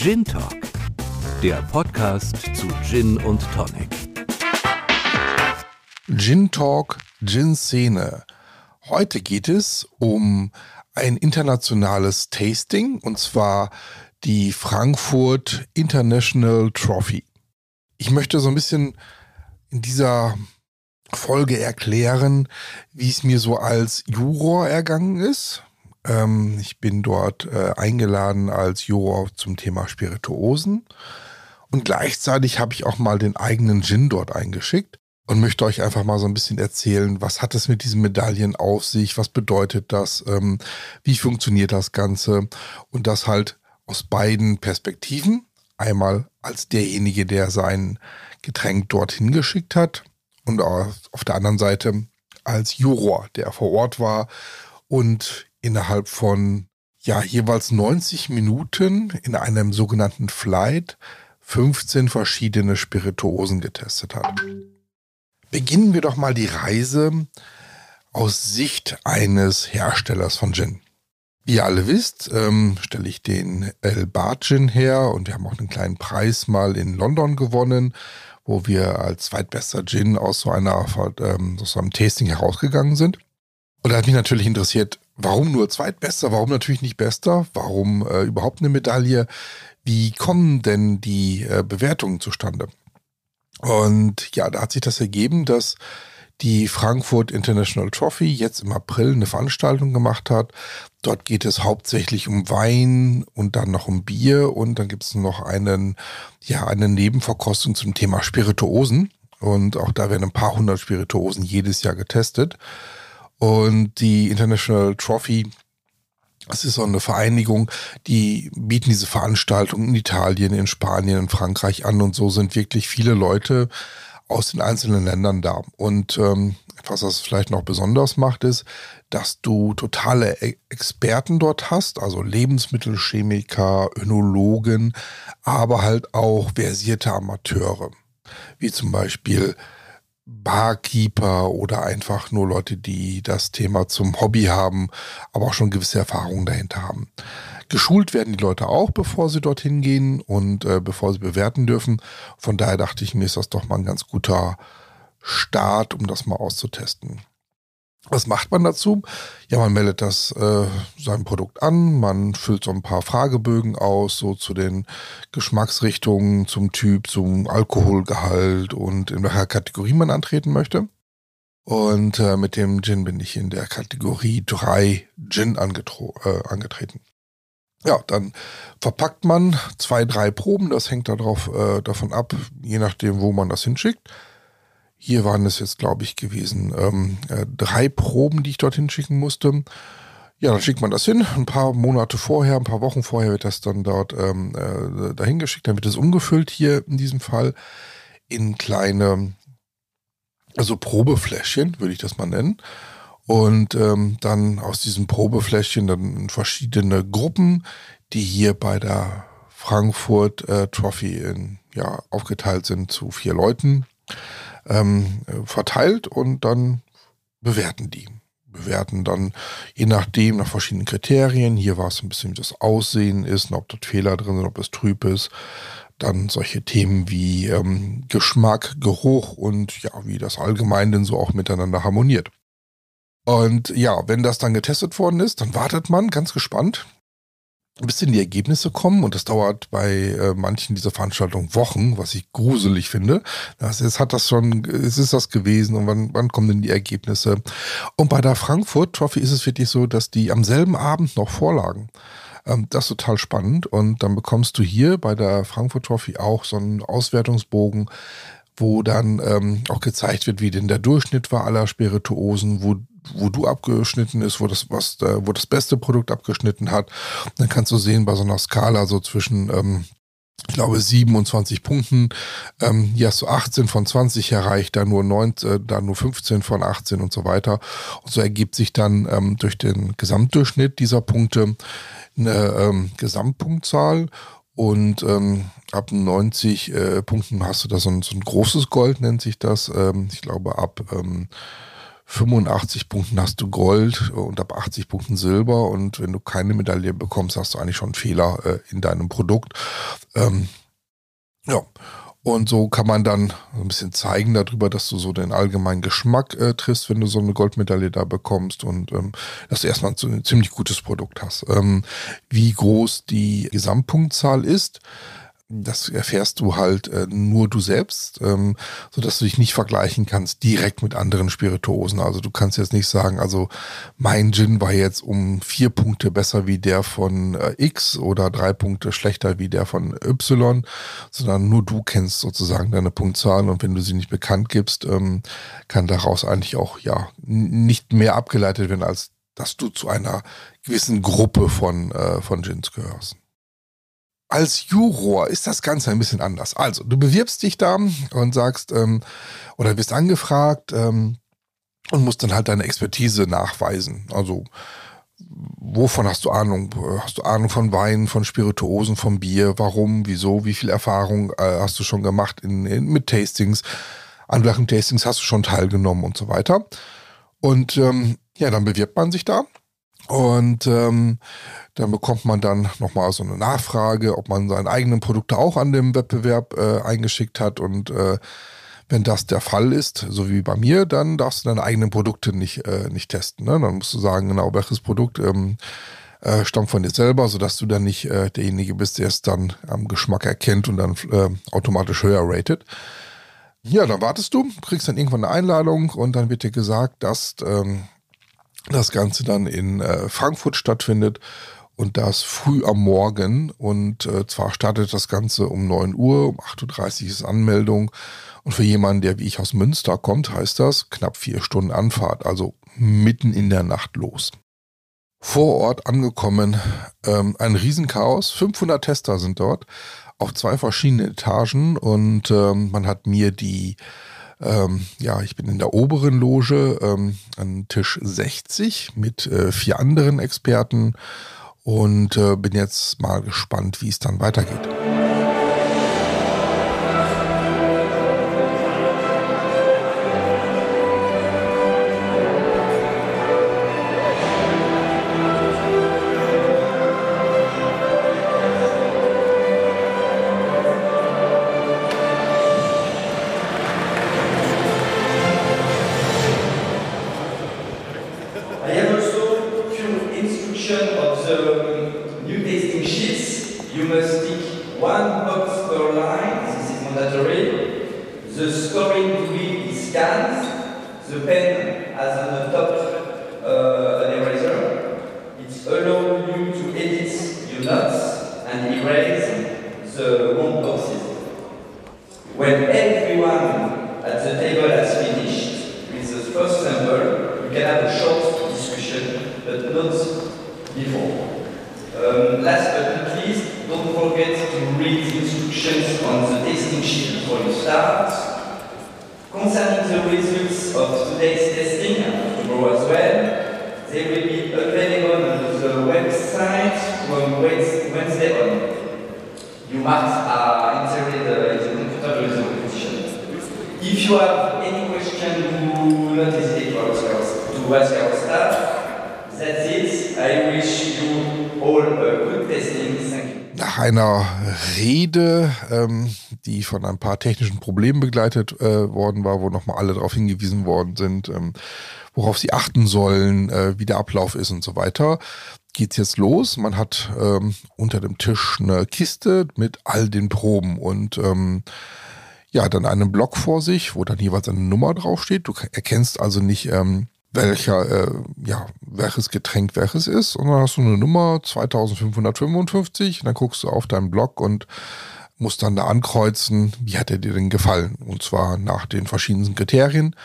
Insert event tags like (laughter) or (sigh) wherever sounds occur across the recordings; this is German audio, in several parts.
Gin Talk, der Podcast zu Gin und Tonic. Gin Talk, Gin Szene. Heute geht es um ein internationales Tasting und zwar die Frankfurt International Trophy. Ich möchte so ein bisschen in dieser Folge erklären, wie es mir so als Juror ergangen ist. Ähm, ich bin dort äh, eingeladen als Juror zum Thema Spirituosen. Und gleichzeitig habe ich auch mal den eigenen Gin dort eingeschickt und möchte euch einfach mal so ein bisschen erzählen, was hat es mit diesen Medaillen auf sich, was bedeutet das, ähm, wie funktioniert das Ganze und das halt aus beiden Perspektiven. Einmal als derjenige, der sein Getränk dorthin geschickt hat und auf der anderen Seite als Juror, der vor Ort war und innerhalb von ja jeweils 90 Minuten in einem sogenannten Flight 15 verschiedene Spirituosen getestet hat. Beginnen wir doch mal die Reise aus Sicht eines Herstellers von Gin. Wie ihr alle wisst, ähm, stelle ich den El Bart Gin her und wir haben auch einen kleinen Preis mal in London gewonnen, wo wir als zweitbester Gin aus so einer ähm, aus so einem Tasting herausgegangen sind. Und da hat mich natürlich interessiert, warum nur zweitbester, warum natürlich nicht bester, warum äh, überhaupt eine Medaille, wie kommen denn die äh, Bewertungen zustande? Und ja, da hat sich das ergeben, dass die Frankfurt International Trophy jetzt im April eine Veranstaltung gemacht hat. Dort geht es hauptsächlich um Wein und dann noch um Bier und dann gibt es noch einen, ja, eine Nebenverkostung zum Thema Spirituosen. Und auch da werden ein paar hundert Spirituosen jedes Jahr getestet. Und die International Trophy das ist so eine Vereinigung, die bieten diese Veranstaltungen in Italien, in Spanien, in Frankreich an und so sind wirklich viele Leute aus den einzelnen Ländern da. Und ähm, etwas, was es vielleicht noch besonders macht, ist, dass du totale e-, Experten dort hast, also Lebensmittelchemiker, Önologen, aber halt auch versierte Amateure, wie zum Beispiel Barkeeper oder einfach nur Leute, die das Thema zum Hobby haben, aber auch schon gewisse Erfahrungen dahinter haben. Geschult werden die Leute auch, bevor sie dorthin gehen und äh, bevor sie bewerten dürfen. Von daher dachte ich mir, ist das doch mal ein ganz guter Start, um das mal auszutesten. Was macht man dazu? Ja, man meldet das äh, sein Produkt an, man füllt so ein paar Fragebögen aus, so zu den Geschmacksrichtungen, zum Typ, zum Alkoholgehalt und in welcher Kategorie man antreten möchte. Und äh, mit dem Gin bin ich in der Kategorie 3 Gin äh, angetreten. Ja, dann verpackt man zwei, drei Proben, das hängt darauf, äh, davon ab, je nachdem, wo man das hinschickt. Hier waren es jetzt, glaube ich, gewesen ähm, äh, drei Proben, die ich dorthin schicken musste. Ja, dann schickt man das hin. Ein paar Monate vorher, ein paar Wochen vorher wird das dann dort ähm, äh, dahin geschickt. Dann wird es umgefüllt hier in diesem Fall in kleine, also Probefläschchen, würde ich das mal nennen. Und ähm, dann aus diesen Probefläschchen dann verschiedene Gruppen, die hier bei der Frankfurt äh, Trophy in, ja, aufgeteilt sind zu vier Leuten ähm, verteilt und dann bewerten die. Bewerten dann je nachdem nach verschiedenen Kriterien. Hier war es ein bisschen, wie das Aussehen ist, ob dort Fehler drin sind, ob es trüb ist. Dann solche Themen wie ähm, Geschmack, Geruch und ja, wie das allgemein denn so auch miteinander harmoniert. Und ja, wenn das dann getestet worden ist, dann wartet man ganz gespannt, bis in die Ergebnisse kommen und das dauert bei äh, manchen dieser Veranstaltungen Wochen, was ich gruselig finde. Das ist, hat das schon, es ist das gewesen und wann, wann kommen denn die Ergebnisse? Und bei der Frankfurt Trophy ist es wirklich so, dass die am selben Abend noch vorlagen. Ähm, das ist total spannend und dann bekommst du hier bei der Frankfurt Trophy auch so einen Auswertungsbogen, wo dann ähm, auch gezeigt wird, wie denn der Durchschnitt war aller Spirituosen, wo wo du abgeschnitten ist, wo das, was, äh, wo das beste Produkt abgeschnitten hat. Dann kannst du sehen, bei so einer Skala so zwischen, ähm, ich glaube, 27 Punkten. Ähm, hier hast du 18 von 20 erreicht, da nur 9, äh, da nur 15 von 18 und so weiter. Und so ergibt sich dann ähm, durch den Gesamtdurchschnitt dieser Punkte eine ähm, Gesamtpunktzahl. Und ähm, ab 90 äh, Punkten hast du da so ein, so ein großes Gold, nennt sich das. Ähm, ich glaube, ab ähm, 85 Punkten hast du Gold und ab 80 Punkten Silber. Und wenn du keine Medaille bekommst, hast du eigentlich schon einen Fehler äh, in deinem Produkt. Ähm, ja. Und so kann man dann ein bisschen zeigen darüber, dass du so den allgemeinen Geschmack äh, triffst, wenn du so eine Goldmedaille da bekommst und ähm, dass du erstmal so ein ziemlich gutes Produkt hast. Ähm, wie groß die Gesamtpunktzahl ist, das erfährst du halt äh, nur du selbst, ähm, so dass du dich nicht vergleichen kannst direkt mit anderen Spirituosen. Also du kannst jetzt nicht sagen, also mein Gin war jetzt um vier Punkte besser wie der von äh, X oder drei Punkte schlechter wie der von Y, sondern nur du kennst sozusagen deine Punktzahl und wenn du sie nicht bekannt gibst, ähm, kann daraus eigentlich auch ja nicht mehr abgeleitet werden als dass du zu einer gewissen Gruppe von, äh, von Gins gehörst. Als Juror ist das Ganze ein bisschen anders. Also, du bewirbst dich da und sagst, ähm, oder wirst angefragt ähm, und musst dann halt deine Expertise nachweisen. Also, wovon hast du Ahnung? Hast du Ahnung von Wein, von Spirituosen, von Bier? Warum, wieso, wie viel Erfahrung äh, hast du schon gemacht in, in, mit Tastings? An welchen Tastings hast du schon teilgenommen und so weiter? Und ähm, ja, dann bewirbt man sich da und ähm, dann bekommt man dann nochmal so eine Nachfrage, ob man seine eigenen Produkte auch an dem Wettbewerb äh, eingeschickt hat. Und äh, wenn das der Fall ist, so wie bei mir, dann darfst du deine eigenen Produkte nicht, äh, nicht testen. Ne? Dann musst du sagen, genau, welches Produkt ähm, äh, stammt von dir selber, sodass du dann nicht äh, derjenige bist, der es dann am Geschmack erkennt und dann äh, automatisch höher ratet. Ja, dann wartest du, kriegst dann irgendwann eine Einladung und dann wird dir gesagt, dass ähm, das Ganze dann in äh, Frankfurt stattfindet und das früh am Morgen. Und äh, zwar startet das Ganze um 9 Uhr, um 8.30 Uhr ist Anmeldung. Und für jemanden, der wie ich aus Münster kommt, heißt das knapp vier Stunden Anfahrt, also mitten in der Nacht los. Vor Ort angekommen, ähm, ein Riesenchaos. 500 Tester sind dort auf zwei verschiedenen Etagen und ähm, man hat mir die ähm, ja, ich bin in der oberen Loge ähm, an Tisch 60 mit äh, vier anderen Experten und äh, bin jetzt mal gespannt, wie es dann weitergeht. The pen has a top today's testing and tomorrow as well. They will be available on the website from Wednesday on. You marks are entered uh, in the computer with the competition. If you have any question, do not hesitate to ask to ask our staff. That's it. I wish you all a good testing. Thank you. Nach einer Rede ähm die von ein paar technischen Problemen begleitet äh, worden war, wo nochmal alle darauf hingewiesen worden sind, ähm, worauf sie achten sollen, äh, wie der Ablauf ist und so weiter, geht's jetzt los. Man hat ähm, unter dem Tisch eine Kiste mit all den Proben und ähm, ja, dann einen Block vor sich, wo dann jeweils eine Nummer draufsteht. Du erkennst also nicht, ähm, welcher, äh, ja, welches Getränk welches ist. Und dann hast du eine Nummer 2555 und dann guckst du auf deinen Blog und musst dann da ankreuzen, wie hat er dir denn gefallen? Und zwar nach den verschiedensten Kriterien.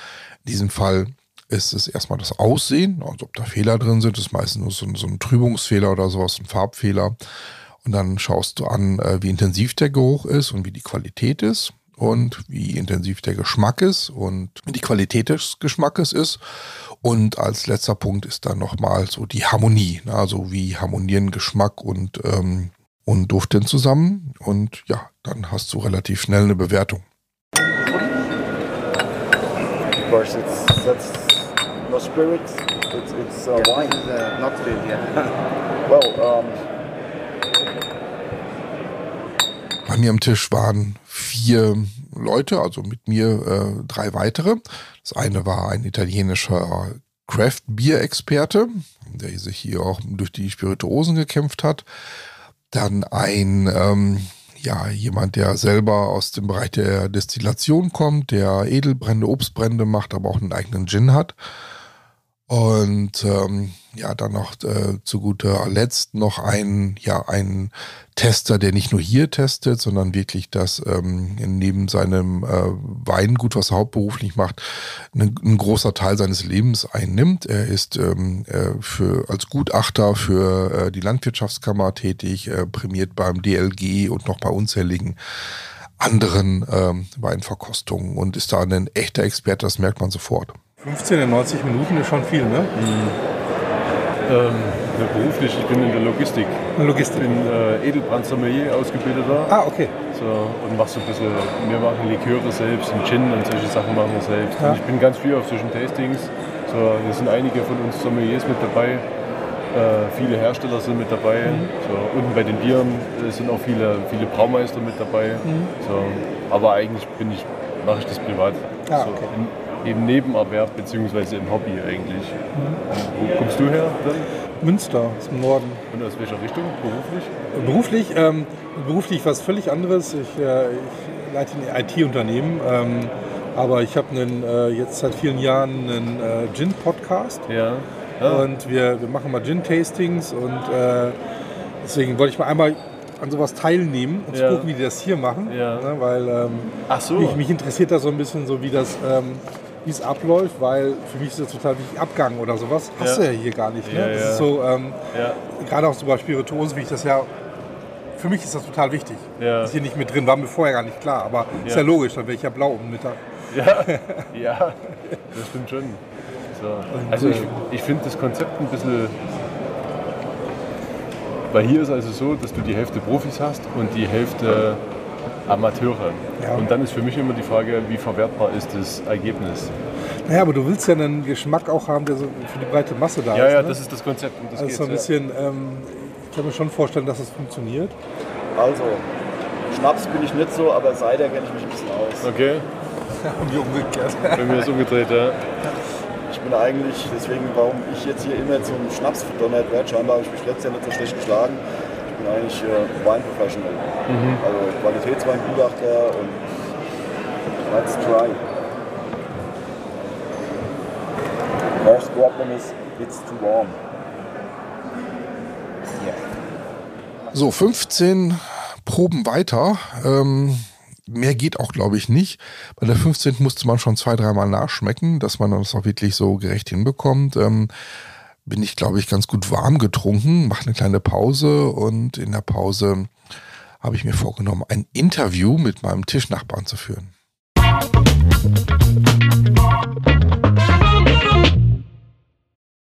In diesem Fall ist es erstmal das Aussehen, also ob da Fehler drin sind, ist meistens nur so, so ein Trübungsfehler oder sowas, ein Farbfehler. Und dann schaust du an, äh, wie intensiv der Geruch ist und wie die Qualität ist und wie intensiv der Geschmack ist und die Qualität des Geschmackes ist. Und als letzter Punkt ist dann nochmal so die Harmonie. Ne? Also wie harmonieren Geschmack und, ähm, und Duft denn zusammen. Und ja, dann hast du relativ schnell eine Bewertung. Of course, it's, that's no spirits. It's it's uh, Yeah, wine. is, uh, not spirit, yeah. (laughs) Well, um, Bei mir am Tisch waren vier Leute, also mit mir äh, drei weitere. Das eine war ein italienischer Craft-Bier-Experte, der sich hier auch durch die Spirituosen gekämpft hat. Dann ein, ähm, ja, jemand, der selber aus dem Bereich der Destillation kommt, der Edelbrände, Obstbrände macht, aber auch einen eigenen Gin hat. Und ähm, ja, dann noch äh, zu guter Letzt noch ein, ja, ein Tester, der nicht nur hier testet, sondern wirklich das ähm, neben seinem äh, Weingut, was er hauptberuflich macht, ein, ein großer Teil seines Lebens einnimmt. Er ist ähm, äh, für, als Gutachter für äh, die Landwirtschaftskammer tätig, äh, prämiert beim DLG und noch bei unzähligen anderen ähm, Weinverkostungen und ist da ein echter Experte, das merkt man sofort. 15 in 90 Minuten ist schon viel, ne? Ähm, ja, beruflich, ich bin in der Logistik. Logistik. Ich bin äh, Edelbrand-Sommelier ausgebildeter. Ah, okay. So, und mach so ein bisschen, wir machen Liköre selbst und Gin und solche Sachen machen wir selbst. Ja. Ich bin ganz viel auf solchen Tastings. So, hier sind einige von uns Sommeliers mit dabei. Äh, viele Hersteller sind mit dabei. Mhm. So, unten bei den Bieren äh, sind auch viele, viele Braumeister mit dabei. Mhm. So, aber eigentlich bin ich, mache ich das privat. Ah, so, okay. Im Nebenerwerb beziehungsweise im Hobby eigentlich. Mhm. Wo kommst du her dann? Münster ist im Norden. Und aus welcher Richtung beruflich? Beruflich, ähm, beruflich was völlig anderes. Ich, äh, ich leite ein IT-Unternehmen, ähm, aber ich habe äh, jetzt seit vielen Jahren einen äh, Gin-Podcast Ja. Ah, und wir, wir machen mal Gin-Tastings und äh, deswegen wollte ich mal einmal an sowas teilnehmen und Ja. gucken, wie die das hier machen, Ja. ne, weil ähm, so. mich, mich interessiert das so ein bisschen so, wie das ähm, wie es abläuft, weil für mich ist das total wichtig, Abgang oder sowas hast Ja. du ja hier gar nicht. Ne? Ja, das ist so, ähm, gerade auch so bei Spirituosen, wie ich das ja. Für mich ist das total wichtig. Ja. Ist hier nicht mit drin, war mir vorher gar nicht klar. Aber ist Ja. ja logisch, dann wäre ich ja blau um Mittag. Ja, ja, das stimmt schon. So. Also ich, äh, ich finde das Konzept ein bisschen. Weil hier ist also so, dass du die Hälfte Profis hast und die Hälfte Amateure. Ja. Und dann ist für mich immer die Frage, wie verwertbar ist das Ergebnis. Naja, aber du willst ja einen Geschmack auch haben, der so für die breite Masse da Ja, ist. ja, ne? das ist das Konzept. Und das also so ein bisschen, ähm, ich kann mir schon vorstellen, dass das funktioniert. also, Schnaps bin ich nicht so, aber Cider kenne ich mich ein bisschen aus. ja. Okay, (laughs) Wie umgekehrt. bei mir ist umgedreht, ja. Ich bin eigentlich, deswegen, warum ich jetzt hier immer zum Schnaps verdonnert werde, scheinbar habe ich mich letztes Jahr nicht so schlecht geschlagen. Bin eigentlich äh, Weinprofessional. Also Qualitätsweingutachter und let's try. Most problem is it's too warm. So, 15 Proben weiter. Ähm, mehr geht auch, glaube ich, nicht. Bei der 15. musste man schon zwei, dreimal nachschmecken, dass man das auch wirklich so gerecht hinbekommt. Ähm, bin ich, glaube ich, ganz gut warm getrunken, mache eine kleine Pause und in der Pause habe ich mir vorgenommen, ein Interview mit meinem Tischnachbarn zu führen.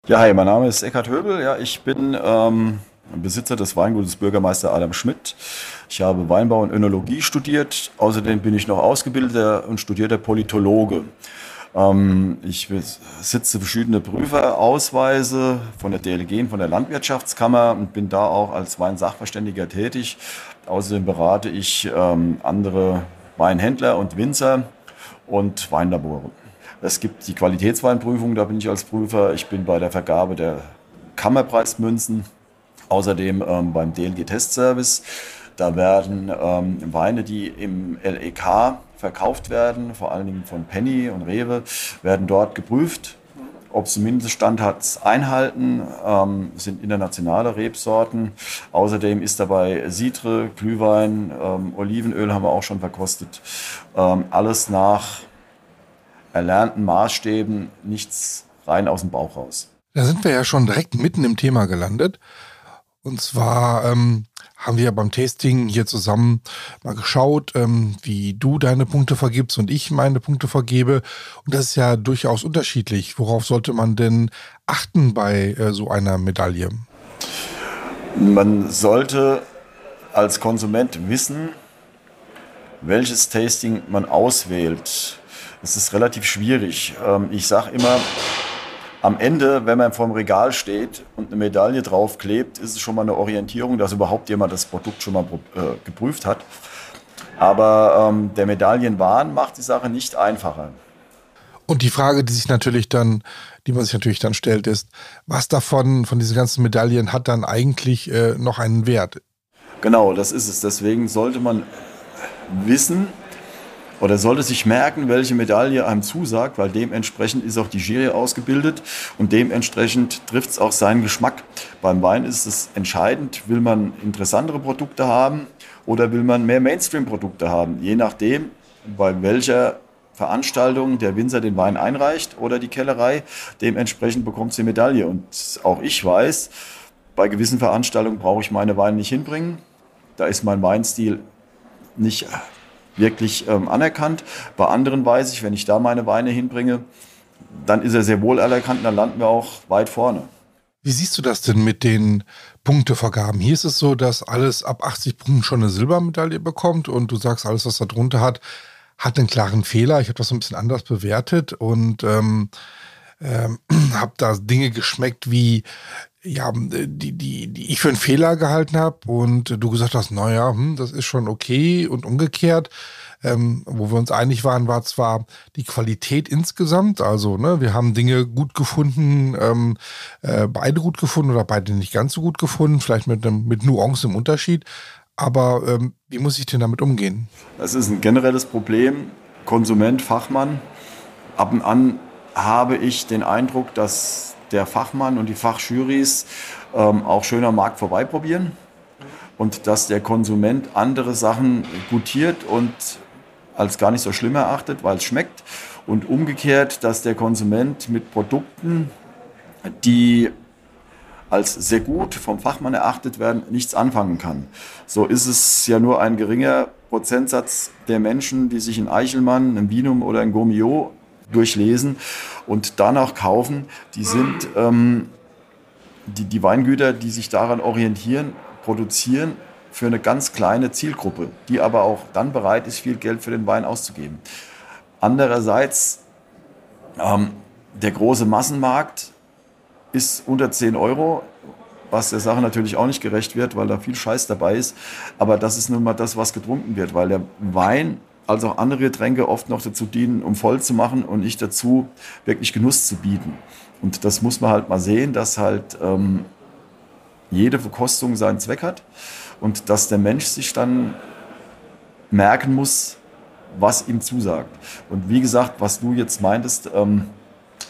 Ja, hi, mein Name ist Eckhard Höbel. Ja, ich bin ähm, Besitzer des Weingutes Bürgermeister Adam Schmidt. Ich habe Weinbau und Önologie studiert. Außerdem bin ich noch ausgebildeter und studierter Politologe. Ähm, ich sitze verschiedene Prüferausweise von der DLG und von der Landwirtschaftskammer und bin da auch als Weinsachverständiger tätig. Außerdem berate ich ähm, andere Weinhändler und Winzer und Weinlabore. Es gibt die Qualitätsweinprüfung, da bin ich als Prüfer. Ich bin bei der Vergabe der Kammerpreismünzen, außerdem ähm, beim DLG-Testservice. Da werden Weine, die im LEK verkauft werden, vor allen Dingen von Penny und Rewe, werden dort geprüft, ob sie Mindeststandards einhalten, ähm, sind internationale Rebsorten. Außerdem ist dabei Citre, Glühwein, ähm, Olivenöl haben wir auch schon verkostet. Ähm, alles nach erlernten Maßstäben, nichts rein aus dem Bauch raus. Da sind wir ja schon direkt mitten im Thema gelandet. Und zwar ähm, haben wir beim Tasting hier zusammen mal geschaut, ähm, wie du deine Punkte vergibst und ich meine Punkte vergebe. Und das ist ja durchaus unterschiedlich. Worauf sollte man denn achten bei äh, so einer Medaille? Man sollte als Konsument wissen, welches Tasting man auswählt. Es ist relativ schwierig. Ähm, Ich sage immer, am Ende, wenn man vorm Regal steht und eine Medaille draufklebt, ist es schon mal eine Orientierung, dass überhaupt jemand das Produkt schon mal äh, geprüft hat. Aber ähm, der Medaillenwahn macht die Sache nicht einfacher. Und die Frage, die sich natürlich dann, die man sich natürlich dann stellt, ist, was davon, von diesen ganzen Medaillen hat dann eigentlich äh, noch einen Wert? Genau, das ist es. Deswegen sollte man wissen oder sollte sich merken, welche Medaille einem zusagt, weil dementsprechend ist auch die Jury ausgebildet und dementsprechend trifft es auch seinen Geschmack. Beim Wein ist es entscheidend, will man interessantere Produkte haben oder will man mehr Mainstream-Produkte haben, je nachdem, bei welcher Veranstaltung der Winzer den Wein einreicht oder die Kellerei. Dementsprechend bekommt sie Medaille. Und auch ich weiß, bei gewissen Veranstaltungen brauche ich meine Weine nicht hinbringen. Da ist mein Weinstil nicht wirklich ähm, anerkannt. Bei anderen weiß ich, wenn ich da meine Weine hinbringe, dann ist er sehr wohl anerkannt und dann landen wir auch weit vorne. Wie siehst du das denn mit den Punktevergaben? Hier ist es so, dass alles ab 80 Punkten schon eine Silbermedaille bekommt und du sagst, alles, was da drunter hat, hat einen klaren Fehler. Ich habe das so ein bisschen anders bewertet und ähm, ähm, (clears throat) habe da Dinge geschmeckt wie ja, die, die, die ich für einen Fehler gehalten habe und du gesagt hast, naja, hm, das ist schon okay und umgekehrt. Ähm, wo wir uns einig waren, war zwar die Qualität insgesamt, also ne, wir haben Dinge gut gefunden, ähm, äh, beide gut gefunden oder beide nicht ganz so gut gefunden, vielleicht mit einem mit Nuancen im Unterschied, aber ähm, wie muss ich denn damit umgehen? Das ist ein generelles Problem. Konsument, Fachmann. Ab und an habe ich den Eindruck, dass der Fachmann und die Fachjurys ähm, auch schön am Markt vorbeiprobieren und dass der Konsument andere Sachen gutiert und als gar nicht so schlimm erachtet, weil es schmeckt. Und umgekehrt, dass der Konsument mit Produkten, die als sehr gut vom Fachmann erachtet werden, nichts anfangen kann. So ist es ja nur ein geringer Prozentsatz der Menschen, die sich in Eichelmann, in Vinum oder in Gomio durchlesen und danach kaufen. Die sind ähm, die, die Weingüter, die sich daran orientieren, produzieren für eine ganz kleine Zielgruppe, die aber auch dann bereit ist, viel Geld für den Wein auszugeben. Andererseits, ähm, der große Massenmarkt ist unter 10 Euro, was der Sache natürlich auch nicht gerecht wird, weil da viel Scheiß dabei ist. Aber das ist nun mal das, was getrunken wird, weil der Wein als auch andere Getränke oft noch dazu dienen, um voll zu machen und nicht dazu, wirklich Genuss zu bieten. Und das muss man halt mal sehen, dass halt ähm, jede Verkostung seinen Zweck hat und dass der Mensch sich dann merken muss, was ihm zusagt. Und wie gesagt, was du jetzt meintest, ähm,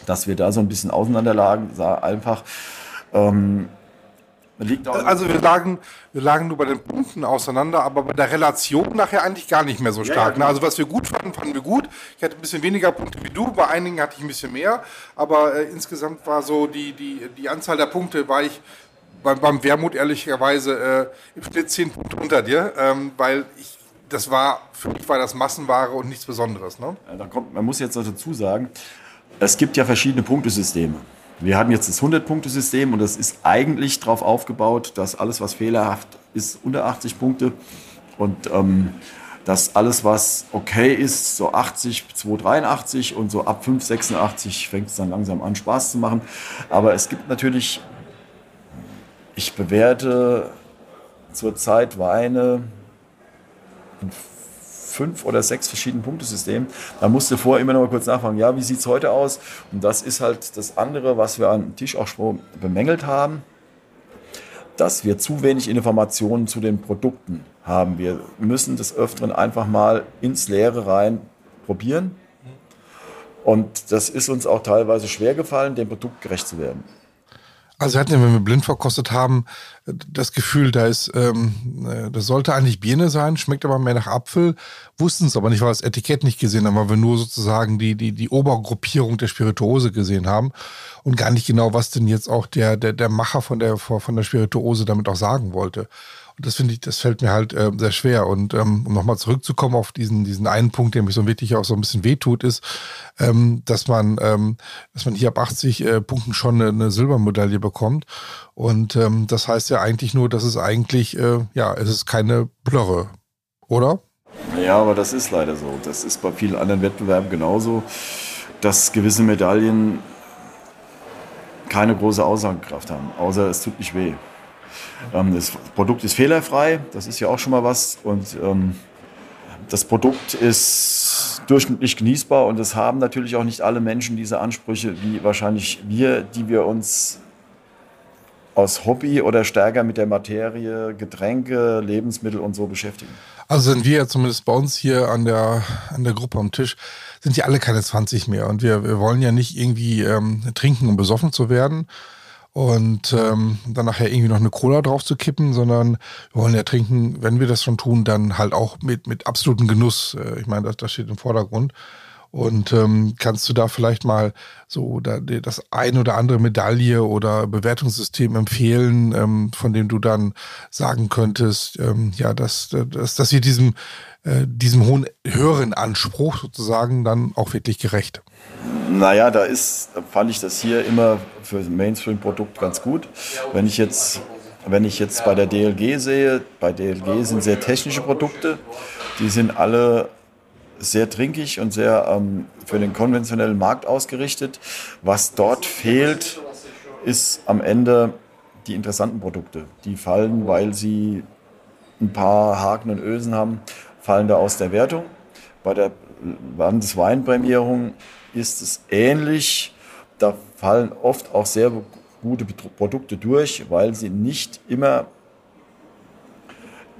dass wir da so ein bisschen auseinanderlagen, sah einfach. Ähm, also wir lagen, wir lagen nur bei den Punkten auseinander, aber bei der Relation nachher eigentlich gar nicht mehr so stark. Ja, ja, genau. Also was wir gut fanden, fanden wir gut. Ich hatte ein bisschen weniger Punkte wie du, bei einigen hatte ich ein bisschen mehr, aber äh, insgesamt war so die, die, die Anzahl der Punkte, war ich beim, beim Wermut ehrlicherweise äh, im Schnitt zehn Punkte unter dir, ähm, weil ich, das war, für mich war das Massenware und nichts Besonderes. Ne? Ja, kommt, man muss jetzt dazu sagen, es gibt ja verschiedene Punktesysteme. Wir haben jetzt das 100-Punkte-System und das ist eigentlich darauf aufgebaut, dass alles, was fehlerhaft ist, unter 80 Punkte und ähm, dass alles, was okay ist, so 80, 283 und so ab 5, 86 fängt es dann langsam an, Spaß zu machen. Aber es gibt natürlich, ich bewerte zurzeit Weine fünf oder sechs verschiedenen Punktesystemen. Da musste vorher immer noch mal kurz nachfragen, ja, wie sieht es heute aus? Und das ist halt das andere, was wir am Tisch auch schon bemängelt haben, dass wir zu wenig Informationen zu den Produkten haben. Wir müssen des Öfteren einfach mal ins Leere rein probieren. Und das ist uns auch teilweise schwer gefallen, dem Produkt gerecht zu werden. Also wir hatten, wenn wir blind verkostet haben, das Gefühl, da ist, ähm, äh, das sollte eigentlich Birne sein, schmeckt aber mehr nach Apfel, wussten es aber nicht, weil wir das Etikett nicht gesehen haben, weil wir nur sozusagen die, die, die Obergruppierung der Spirituose gesehen haben und gar nicht genau, was denn jetzt auch der, der, der Macher von der, von der Spirituose damit auch sagen wollte. Und das finde ich, das fällt mir halt äh, sehr schwer. Und ähm, um nochmal zurückzukommen auf diesen, diesen einen Punkt, der mich so wirklich auch so ein bisschen wehtut, ist, ähm, dass man, ähm, dass man hier ab 80 äh, Punkten schon eine, eine Silbermedaille bekommt. Und ähm, das heißt ja eigentlich nur, dass es eigentlich, äh, ja, es ist keine Blöre, oder? Ja, aber das ist leider so. Das ist bei vielen anderen Wettbewerben genauso, dass gewisse Medaillen keine große Aussagekraft haben, außer es tut nicht weh. Ähm, das Produkt ist fehlerfrei, das ist ja auch schon mal was. Und ähm, das Produkt ist durchschnittlich genießbar und es haben natürlich auch nicht alle Menschen diese Ansprüche, wie wahrscheinlich wir, die wir uns aus Hobby oder stärker mit der Materie, Getränke, Lebensmittel und so beschäftigen. Also sind wir ja zumindest bei uns hier an der, an der Gruppe am Tisch, sind ja alle keine 20 mehr. Und wir, wir wollen ja nicht irgendwie ähm, trinken, um besoffen zu werden und ähm, dann nachher irgendwie noch eine Cola drauf zu kippen, sondern wir wollen ja trinken, wenn wir das schon tun, dann halt auch mit, mit absolutem Genuss. Äh, ich meine, das, das steht im Vordergrund. Und ähm, kannst du da vielleicht mal so da, das ein oder andere Medaille oder Bewertungssystem empfehlen, ähm, von dem du dann sagen könntest, ähm, ja, dass, dass, dass ihr diesem, äh, diesem hohen, höheren Anspruch sozusagen dann auch wirklich gerecht? Naja, da ist, fand ich das hier immer für Mainstream-Produkt ganz gut. Wenn ich jetzt wenn ich jetzt bei der DLG sehe, bei DLG sind sehr technische Produkte, die sind alle sehr trinkig und sehr ähm, für den konventionellen Markt ausgerichtet. Was dort fehlt, ist am Ende die interessanten Produkte. Die fallen, weil sie ein paar Haken und Ösen haben, fallen da aus der Wertung. Bei der Landesweinprämierung ist es ähnlich. Da fallen oft auch sehr gute Produkte durch, weil sie nicht immer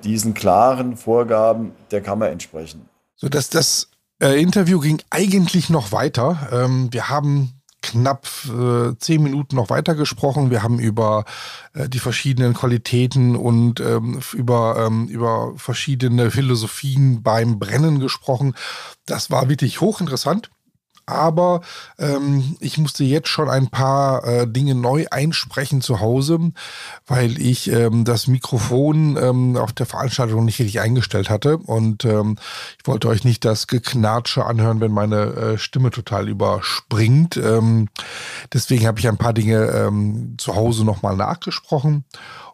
diesen klaren Vorgaben der Kammer entsprechen. So dass das äh, Interview ging eigentlich noch weiter. Ähm, wir haben knapp äh, zehn Minuten noch weiter gesprochen. Wir haben über äh, die verschiedenen Qualitäten und ähm, über, ähm, über verschiedene Philosophien beim Brennen gesprochen. Das war wirklich hochinteressant aber ähm, ich musste jetzt schon ein paar äh, Dinge neu einsprechen zu Hause, weil ich ähm, das Mikrofon ähm, auf der Veranstaltung nicht richtig eingestellt hatte und ähm, ich wollte euch nicht das Geknatsche anhören, wenn meine äh, Stimme total überspringt. Ähm, deswegen habe ich ein paar Dinge ähm, zu Hause nochmal nachgesprochen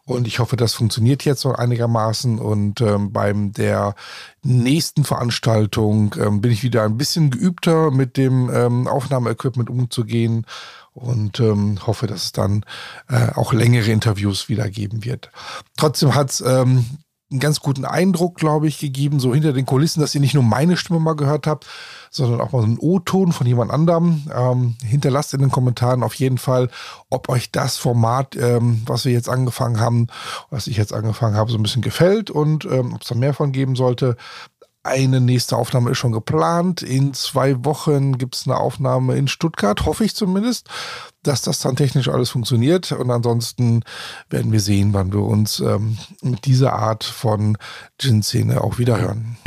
und ich hoffe, das funktioniert jetzt so einigermaßen. Und ähm, beim der nächsten Veranstaltung ähm, bin ich wieder ein bisschen geübter, mit dem ähm, Aufnahmeequipment umzugehen und ähm, hoffe, dass es dann äh, auch längere Interviews wieder geben wird. Trotzdem hat es ähm, einen ganz guten Eindruck, glaube ich, gegeben, so hinter den Kulissen, dass ihr nicht nur meine Stimme mal gehört habt, sondern auch mal so einen O-Ton von jemand anderem. Ähm, hinterlasst in den Kommentaren auf jeden Fall, ob euch das Format, ähm, was wir jetzt angefangen haben, was ich jetzt angefangen habe, so ein bisschen gefällt und ähm, ob es da mehr von geben sollte. Eine nächste Aufnahme ist schon geplant. In zwei Wochen gibt es eine Aufnahme in Stuttgart, hoffe ich zumindest, dass das dann technisch alles funktioniert. Und ansonsten werden wir sehen, wann wir uns ähm, mit dieser Art von Gin-Szene auch wieder hören.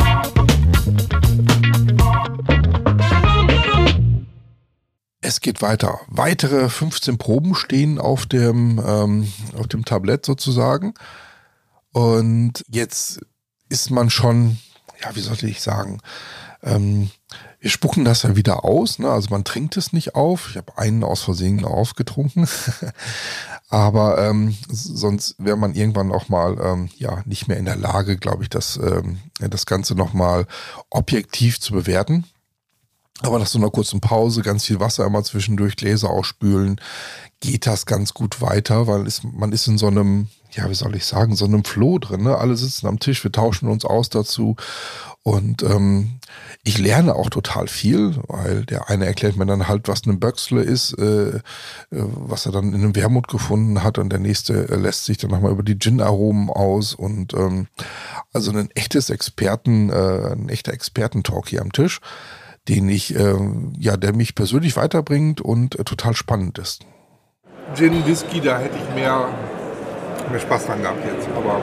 Es geht weiter. Weitere 15 Proben stehen auf dem, ähm, auf dem Tablett sozusagen. Und jetzt ist man schon ja, wie sollte ich sagen, ähm, wir spucken das ja wieder aus. Ne? Also man trinkt es nicht auf. Ich habe einen aus Versehen aufgetrunken. (laughs) Aber ähm, sonst wäre man irgendwann auch mal ähm, ja nicht mehr in der Lage, glaube ich, das, ähm, das Ganze nochmal objektiv zu bewerten. Aber nach so einer kurzen Pause, ganz viel Wasser immer zwischendurch, Gläser ausspülen, geht das ganz gut weiter, weil es, man ist in so einem, ja, wie soll ich sagen, so einem Floh drin. Ne? Alle sitzen am Tisch, wir tauschen uns aus dazu. Und ähm, ich lerne auch total viel, weil der eine erklärt mir dann halt, was eine Böxle ist, äh, äh, was er dann in einem Wermut gefunden hat und der nächste äh, lässt sich dann nochmal über die Gin-Aromen aus und ähm, also ein echtes Experten, äh, ein echter Expertentalk hier am Tisch den ich, äh, ja, der mich persönlich weiterbringt und äh, total spannend ist. Gin, Whisky, da hätte ich mehr, mehr Spaß dran gehabt jetzt. Aber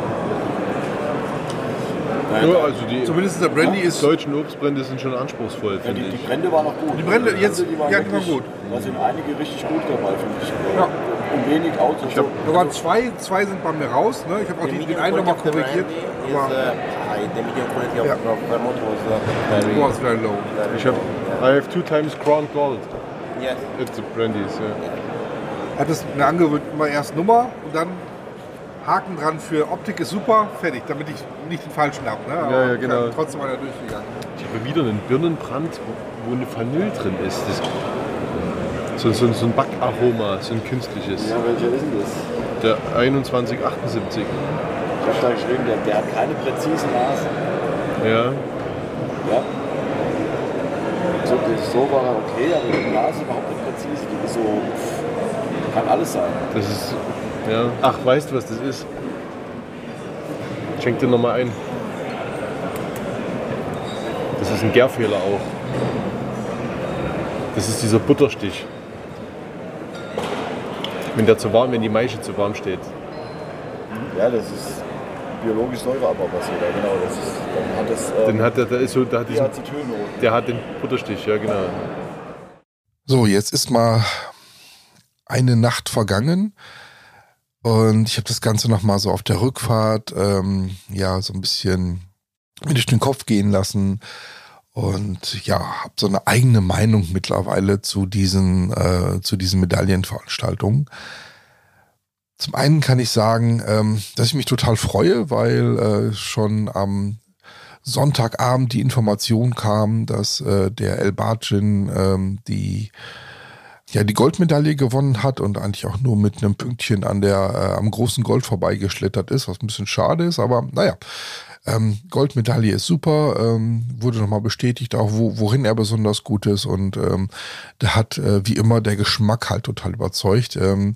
ja, also die zumindest der Brandy ist. deutschen Obstbrände sind schon anspruchsvoll, Ja, die, die. Brände waren noch gut. Die Brände jetzt- die waren ja, die waren gut. Da sind einige richtig gut dabei, finde ich. Ja. Und wenig Autos. Ich hab- Da waren zwei, zwei sind bei mir raus. Ne? Ich habe auch die, den einen nochmal korrigiert. Is, Aber uh, Yeah. vermouth was uh, very, was very low. Ich habe low. I have two times Crown Gold Yes. at the Brandies. Ja. Hat es mir angewöhnt, immer erst Nummer und dann Haken dran für Optik ist super, fertig, damit ich nicht den falschen habe. Ne? Aber ja, genau. Trotzdem einer durchgegangen. Ich habe wieder einen Birnenbrand, wo, wo eine Vanille drin ist. Das, So, so, so ein Backaroma, so ein künstliches. Ja, welcher ist denn das? Der 2178. Ich habe da geschrieben, der, der hat keine präzisen Nasen. Ja. Ja. So, so war er okay, aber die Nase überhaupt nicht präzise. Die ist so. Kann alles sein. Das ist. Ja. Ach, weißt du, was das ist? Schenk dir nochmal ein. Das ist ein Gärfehler auch. Das ist dieser Butterstich. Wenn der zu warm, wenn die Maische zu warm steht. Ja, das ist biologisch Säureabbau passiert. Ja, genau. Das ist, dann hat das. Dann Ähm, hat der, der ist so, der hat die diesen, Acetylnoten. der hat den Butterstich, ja genau. So, jetzt ist mal eine Nacht vergangen und ich habe das Ganze nochmal so auf der Rückfahrt, ähm, ja, so ein bisschen mir durch den Kopf gehen lassen und ja, habe so eine eigene Meinung mittlerweile zu diesen, äh, zu diesen Medaillenveranstaltungen. Zum einen kann ich sagen, ähm, dass ich mich total freue, weil äh, schon am Sonntagabend die Information kam, dass äh, der El Barcin ähm, die ja die Goldmedaille gewonnen hat und eigentlich auch nur mit einem Pünktchen an der äh, am großen Gold vorbeigeschlittert ist, was ein bisschen schade ist, aber naja. Ähm, Goldmedaille ist super, ähm, wurde nochmal bestätigt, auch wo, worin er besonders gut ist und ähm, der hat äh, wie immer der Geschmack halt total überzeugt. Ähm,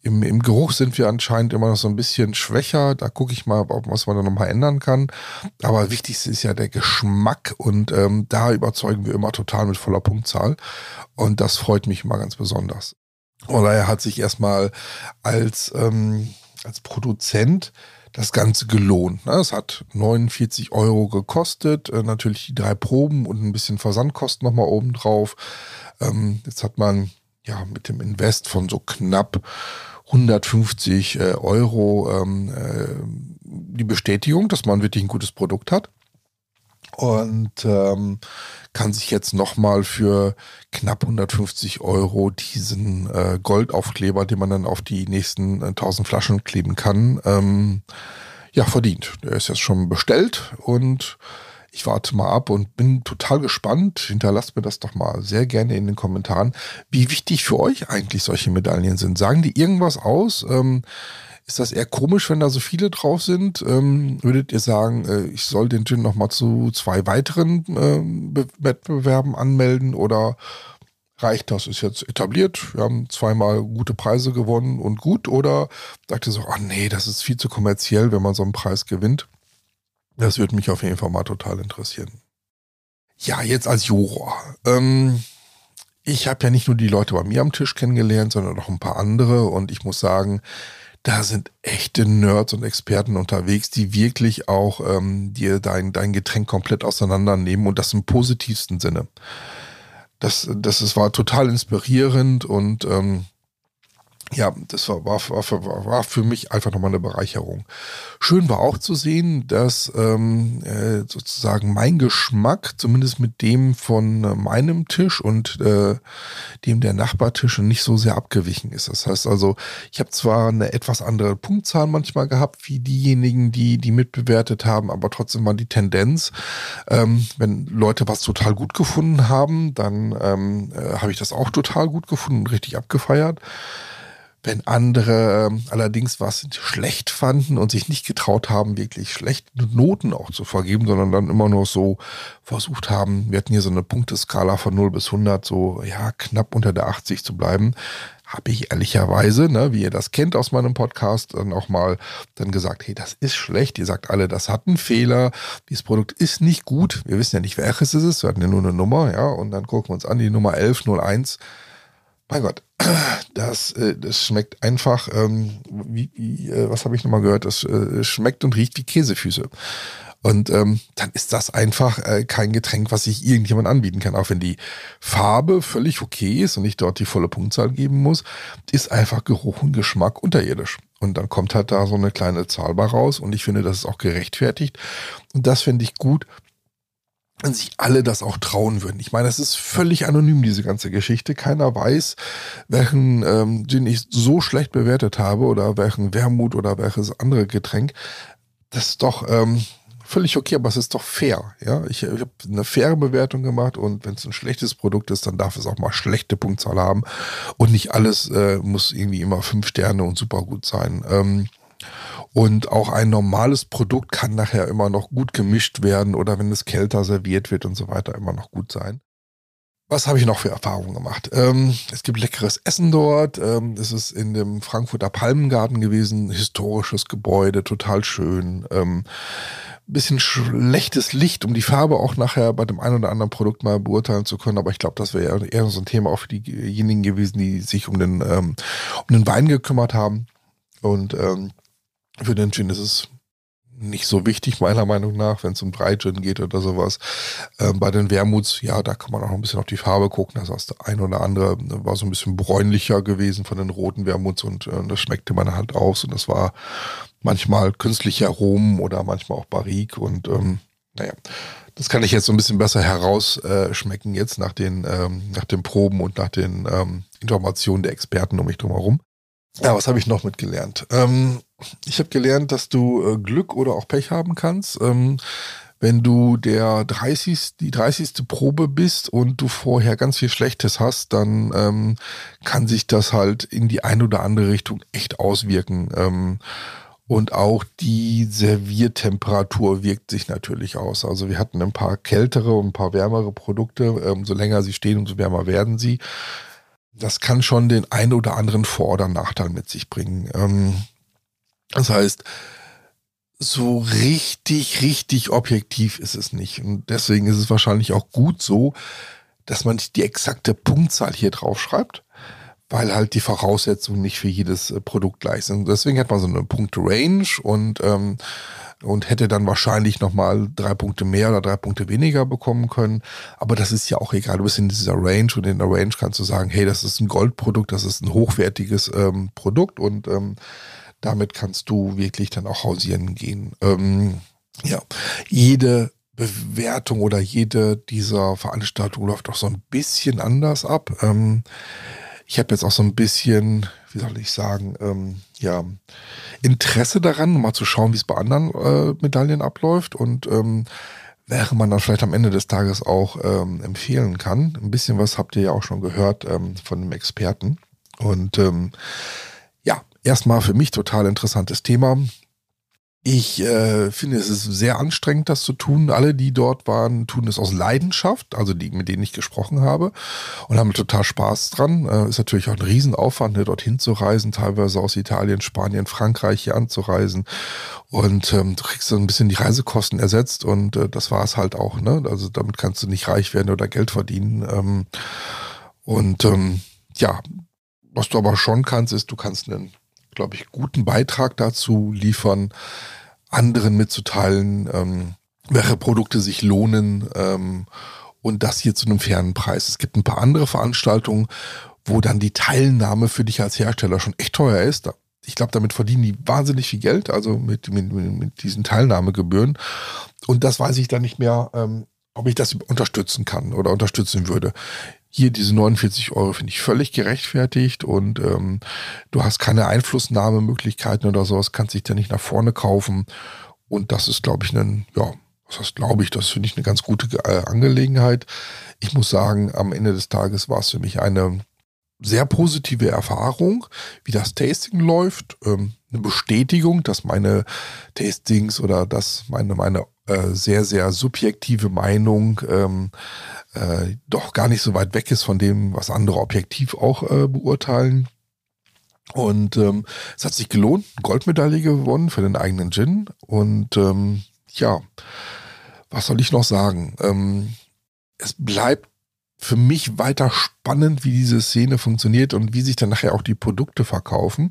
im, Im Geruch sind wir anscheinend immer noch so ein bisschen schwächer. Da gucke ich mal, ob was man da nochmal ändern kann. Aber wichtigste ist ja der Geschmack und ähm, da überzeugen wir immer total mit voller Punktzahl. Und das freut mich immer ganz besonders. Daher hat sich erstmal als, ähm, als Produzent das Ganze gelohnt. Ne? Es hat 49 Euro gekostet, äh, natürlich die drei Proben und ein bisschen Versandkosten nochmal oben drauf. Ähm, jetzt hat man ja mit dem Invest von so knapp 150 äh, Euro ähm, äh, die Bestätigung, dass man wirklich ein gutes Produkt hat und ähm, kann sich jetzt nochmal für knapp 150 Euro diesen äh, Goldaufkleber, den man dann auf die nächsten äh, 1000 Flaschen kleben kann, ähm, ja, verdient. Der ist jetzt schon bestellt und ich warte mal ab und bin total gespannt. Hinterlasst mir das doch mal sehr gerne in den Kommentaren, wie wichtig für euch eigentlich solche Medaillen sind. Sagen die irgendwas aus? Ähm, ist das eher komisch, wenn da so viele drauf sind? Ähm, würdet ihr sagen, äh, ich soll den Gin nochmal zu zwei weiteren ähm, Be- Wettbewerben anmelden oder reicht das? Ist jetzt etabliert, wir haben zweimal gute Preise gewonnen und gut oder sagt ihr so, ah nee, das ist viel zu kommerziell, wenn man so einen Preis gewinnt? Das würde mich auf jeden Fall mal total interessieren. Ja, jetzt als Juror. Ähm, ich habe ja nicht nur die Leute bei mir am Tisch kennengelernt, sondern noch ein paar andere und ich muss sagen, da sind echte Nerds und Experten unterwegs, die wirklich auch ähm, dir dein, dein Getränk komplett auseinandernehmen und das im positivsten Sinne. Das, das ist, war total inspirierend und ähm, ja, das war, war, war, war für mich einfach nochmal eine Bereicherung. Schön war auch zu sehen, dass ähm, äh, sozusagen mein Geschmack, zumindest mit dem von äh, meinem Tisch und äh, dem der Nachbartische, nicht so sehr abgewichen ist. Das heißt also, ich habe zwar eine etwas andere Punktzahl manchmal gehabt, wie diejenigen, die die mitbewertet haben, aber trotzdem war die Tendenz, ähm, wenn Leute was total gut gefunden haben, dann ähm, äh, habe ich das auch total gut gefunden und richtig abgefeiert. Wenn andere ähm, allerdings was schlecht fanden und sich nicht getraut haben, wirklich schlechte Noten auch zu vergeben, sondern dann immer nur so versucht haben, wir hatten hier so eine Punkteskala von 0 bis 100, so ja, knapp unter der 80 zu bleiben, habe ich ehrlicherweise, ne, wie ihr das kennt aus meinem Podcast, dann auch mal dann gesagt, hey, das ist schlecht. Ihr sagt alle, das hat einen Fehler. Dieses Produkt ist nicht gut. Wir wissen ja nicht, welches es ist. Wir hatten ja nur eine Nummer, ja, und dann gucken wir uns an, die Nummer 1101 mein Gott, das, äh, das schmeckt einfach, ähm, wie, wie äh, was habe ich nochmal gehört? Das äh, schmeckt und riecht wie Käsefüße. Und ähm, dann ist das einfach äh, kein Getränk, was sich irgendjemand anbieten kann. Auch wenn die Farbe völlig okay ist und ich dort die volle Punktzahl geben muss, ist einfach Geruch und Geschmack unterirdisch. Und dann kommt halt da so eine kleine Zahl bei raus und ich finde, das ist auch gerechtfertigt. Und das finde ich gut, wenn sich alle das auch trauen würden. Ich meine, es ist völlig anonym, diese ganze Geschichte. Keiner weiß, welchen ähm, Gin ich so schlecht bewertet habe oder welchen Wermut oder welches andere Getränk. Das ist doch ähm, völlig okay, aber es ist doch fair. Ja, ich, ich habe eine faire Bewertung gemacht und wenn es ein schlechtes Produkt ist, dann darf es auch mal schlechte Punktzahl haben und nicht alles äh, muss irgendwie immer fünf Sterne und super gut sein. Ähm, und auch ein normales Produkt kann nachher immer noch gut gemischt werden oder wenn es kälter serviert wird und so weiter immer noch gut sein. Was habe ich noch für Erfahrungen gemacht? Ähm, es gibt leckeres Essen dort. Ähm, es ist in dem Frankfurter Palmengarten gewesen. Historisches Gebäude, total schön. Ähm, bisschen schlechtes Licht, um die Farbe auch nachher bei dem einen oder anderen Produkt mal beurteilen zu können. Aber ich glaube, das wäre eher so ein Thema auch für diejenigen gewesen, die sich um den, ähm, um den Wein gekümmert haben. Und ähm, für den Gin ist es nicht so wichtig, meiner Meinung nach, wenn es um drei Gin geht oder sowas. Ähm, bei den Wermuts, ja, da kann man auch ein bisschen auf die Farbe gucken. Das heißt, der ein oder andere war so ein bisschen bräunlicher gewesen von den roten Wermuts und äh, das schmeckte man halt aus. Und das war manchmal künstliche Aromen oder manchmal auch Barrique. Und ähm, naja, das kann ich jetzt so ein bisschen besser herausschmecken äh, jetzt nach den, ähm, nach den Proben und nach den ähm, Informationen der Experten um mich drumherum. Ja, was habe ich noch mitgelernt? Ähm, ich habe gelernt, dass du äh, Glück oder auch Pech haben kannst. Ähm, wenn du der 30, die 30. Probe bist und du vorher ganz viel Schlechtes hast, dann ähm, kann sich das halt in die eine oder andere Richtung echt auswirken. Ähm, und auch die Serviertemperatur wirkt sich natürlich aus. Also wir hatten ein paar kältere und ein paar wärmere Produkte. Ähm, so länger sie stehen, umso wärmer werden sie. Das kann schon den ein oder anderen Vor- oder Nachteil mit sich bringen. Ähm, das heißt, so richtig, richtig objektiv ist es nicht. Und deswegen ist es wahrscheinlich auch gut so, dass man nicht die exakte Punktzahl hier drauf schreibt, weil halt die Voraussetzungen nicht für jedes äh, Produkt gleich sind. Deswegen hat man so eine Punkte-Range und, ähm, und hätte dann wahrscheinlich nochmal drei Punkte mehr oder drei Punkte weniger bekommen können. Aber das ist ja auch egal. Du bist in dieser Range und in der Range kannst du sagen, hey, das ist ein Goldprodukt, das ist ein hochwertiges ähm, Produkt und ähm, damit kannst du wirklich dann auch hausieren gehen. Ähm, ja, jede Bewertung oder jede dieser Veranstaltungen läuft auch so ein bisschen anders ab. Ähm, ich habe jetzt auch so ein bisschen, wie soll ich sagen, ähm, ja, Interesse daran, mal zu schauen, wie es bei anderen äh, Medaillen abläuft und ähm, wäre man dann vielleicht am Ende des Tages auch ähm, empfehlen kann. Ein bisschen was habt ihr ja auch schon gehört ähm, von dem Experten. Und ähm, erstmal für mich total interessantes Thema. Ich äh, finde, es ist sehr anstrengend, das zu tun. Alle, die dort waren, tun es aus Leidenschaft, also die, mit denen ich gesprochen habe, und haben total Spaß dran. Äh, ist natürlich auch ein Riesenaufwand, ne, dorthin zu reisen, teilweise aus Italien, Spanien, Frankreich hier anzureisen. Und ähm, du kriegst so ein bisschen die Reisekosten ersetzt und äh, das war es halt auch. Ne? Also damit kannst du nicht reich werden oder Geld verdienen. Ähm, und ähm, ja, was du aber schon kannst, ist, du kannst einen glaube ich, guten Beitrag dazu liefern, anderen mitzuteilen, ähm, welche Produkte sich lohnen ähm, und das hier zu einem fairen Preis. Es gibt ein paar andere Veranstaltungen, wo dann die Teilnahme für dich als Hersteller schon echt teuer ist. Ich glaube, damit verdienen die wahnsinnig viel Geld, also mit, mit, mit diesen Teilnahmegebühren. Und das weiß ich dann nicht mehr, ähm, ob ich das unterstützen kann oder unterstützen würde hier diese 49 Euro finde ich völlig gerechtfertigt und ähm, du hast keine Einflussnahmemöglichkeiten oder sowas, kannst dich da nicht nach vorne kaufen. Und das ist, glaube ich, ein, ja, was heißt, glaube ich, das finde ich eine ganz gute äh, Angelegenheit. Ich muss sagen, am Ende des Tages war es für mich eine sehr positive Erfahrung, wie das Tasting läuft. Ähm, eine Bestätigung, dass meine Tastings oder dass meine, meine äh, sehr, sehr subjektive Meinung ähm, äh, doch gar nicht so weit weg ist von dem, was andere objektiv auch äh, beurteilen. Und ähm, es hat sich gelohnt, Goldmedaille gewonnen für den eigenen Gin. Und ähm, ja, was soll ich noch sagen? Ähm, es bleibt für mich weiter spannend, wie diese Szene funktioniert und wie sich dann nachher auch die Produkte verkaufen.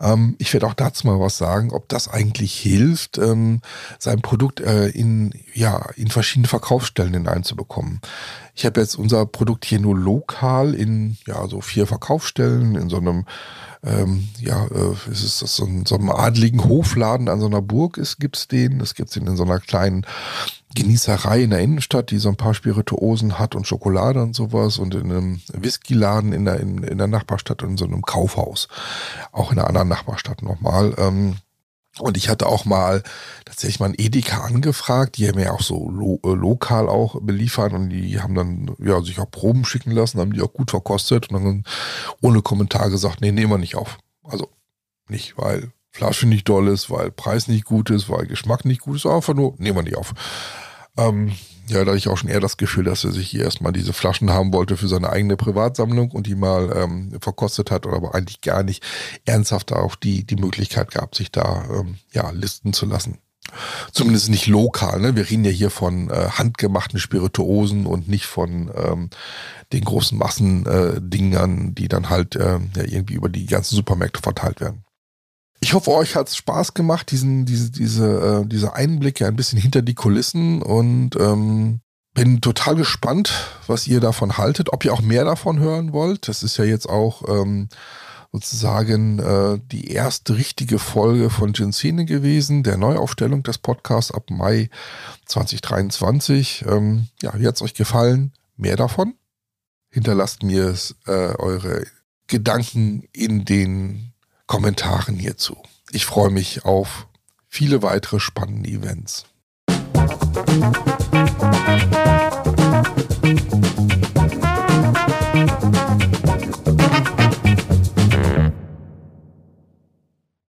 Ähm, ich werde auch dazu mal was sagen, ob das eigentlich hilft, ähm, sein Produkt äh, in, ja, in verschiedene Verkaufsstellen hineinzubekommen. Ich habe jetzt unser Produkt hier nur lokal in ja, so vier Verkaufsstellen, in so einem ähm, ja, äh, es ist das so, ein, so einem adligen Hofladen an so einer Burg ist, gibt's den. Das gibt's in so einer kleinen Genießerei in der Innenstadt, die so ein paar Spirituosen hat und Schokolade und sowas und in einem Whiskyladen in der, in, in der Nachbarstadt und in so einem Kaufhaus. Auch in einer anderen Nachbarstadt nochmal. Ähm, Und ich hatte auch mal tatsächlich mal einen Edeka angefragt, die haben ja auch so lo äh, lokal auch beliefert und die haben dann ja sich auch Proben schicken lassen, haben die auch gut verkostet und dann ohne Kommentar gesagt, nee, nehmen wir nicht auf. Also nicht, weil Flasche nicht doll ist, weil Preis nicht gut ist, weil Geschmack nicht gut ist, einfach nur, nehmen wir nicht auf. Ähm, ja, da hatte ich auch schon eher das Gefühl, dass er sich hier erstmal diese Flaschen haben wollte für seine eigene Privatsammlung und die mal ähm, verkostet hat oder aber eigentlich gar nicht ernsthaft auch die, die Möglichkeit gab, sich da ähm, ja, listen zu lassen. Zumindest nicht lokal. Ne? Wir reden ja hier von äh, handgemachten Spirituosen und nicht von ähm, den großen Massendingern, äh, die dann halt äh, ja, irgendwie über die ganzen Supermärkte verteilt werden. Ich hoffe, euch hat es Spaß gemacht, diesen, diese, diese, äh, diese Einblicke ein bisschen hinter die Kulissen und ähm, bin total gespannt, was ihr davon haltet, ob ihr auch mehr davon hören wollt. Das ist ja jetzt auch ähm, sozusagen äh, die erste richtige Folge von Ginsene gewesen, der Neuaufstellung des Podcasts ab Mai 2023. Ähm, ja, wie hat es euch gefallen? Mehr davon? Hinterlasst mir äh, eure Gedanken in den Kommentaren hierzu. Ich freue mich auf viele weitere spannende Events. Musik